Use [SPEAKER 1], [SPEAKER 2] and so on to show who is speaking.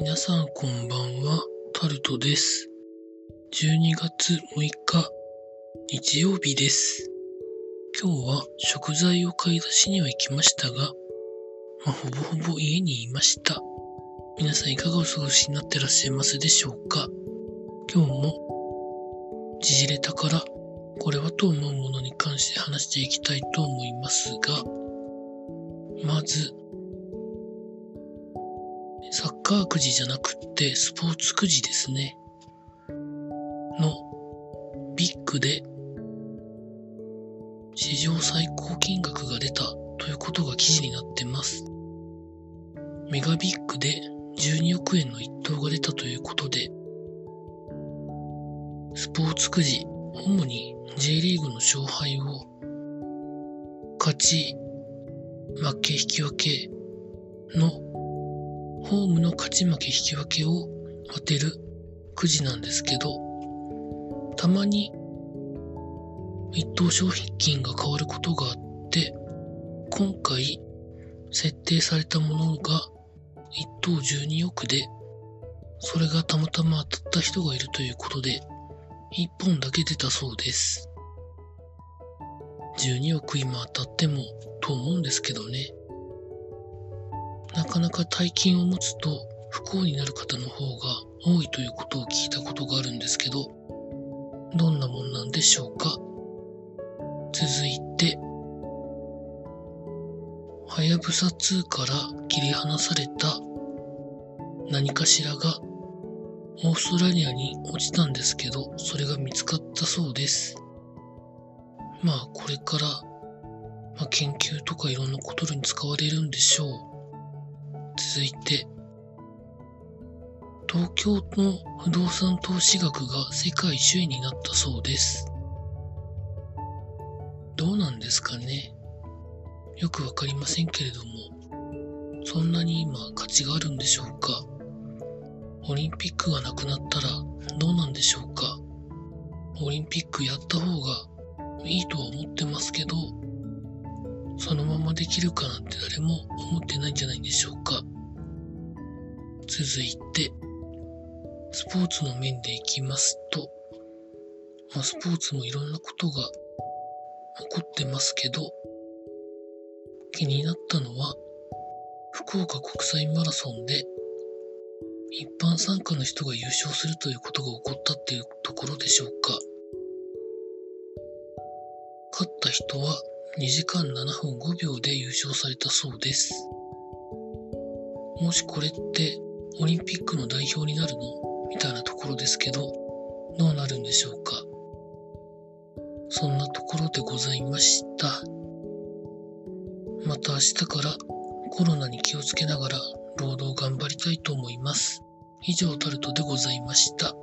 [SPEAKER 1] 皆さんこんばんは、タルトです。12月6日、日曜日です。今日は食材を買い出しには行きましたが、まあ、ほぼほぼ家にいました。皆さんいかがお過ごしになってらっしゃいますでしょうか？今日も、時事レタから、これはと思うものに関して話していきたいと思いますが、まず、サッカーくじじゃなくってスポーツくじですね。のビッグで史上最高金額が出たということが記事になってます。メガビッグで12億円の一等が出たということで、スポーツくじ、主に J リーグの勝敗を勝ち、負け、引き分けのホームの勝ち負け引き分けを当てるくじなんですけど、たまに一等商品金が変わることがあって、今回設定されたものが一等12億で、それがたまたま当たった人がいるということで、一本だけ出たそうです。12億今当たってもと思うんですけどね。なかなか大金を持つと不幸になる方の方が多いということを聞いたことがあるんですけど、どんなもんなんでしょうか？続いて、はやぶさ2から切り離された何かしらがオーストラリアに落ちたんですけど、それが見つかったそうです。まあこれから、まあ、研究とかいろんなことに使われるんでしょう。続いて、東京の不動産投資額が世界首位になったそうです。どうなんですかね？よくわかりませんけれども、そんなに今価値があるんでしょうか？オリンピックがなくなったらどうなんでしょうか？オリンピックやった方がいいとは思ってますけど、そのままできるかなんて誰も思ってないんじゃないでしょうか。続いて、スポーツの面でいきますと、まあ、スポーツもいろんなことが起こってますけど、気になったのは、福岡国際マラソンで、一般参加の人が優勝するということが起こったっていうところでしょうか。勝った人は2時間7分5秒で優勝されたそうです。もしこれってオリンピックの代表になるのみたいなところですけど、どうなるんでしょうか？そんなところでございました。また明日からコロナに気をつけながら労働頑張りたいと思います。以上タルトでございました。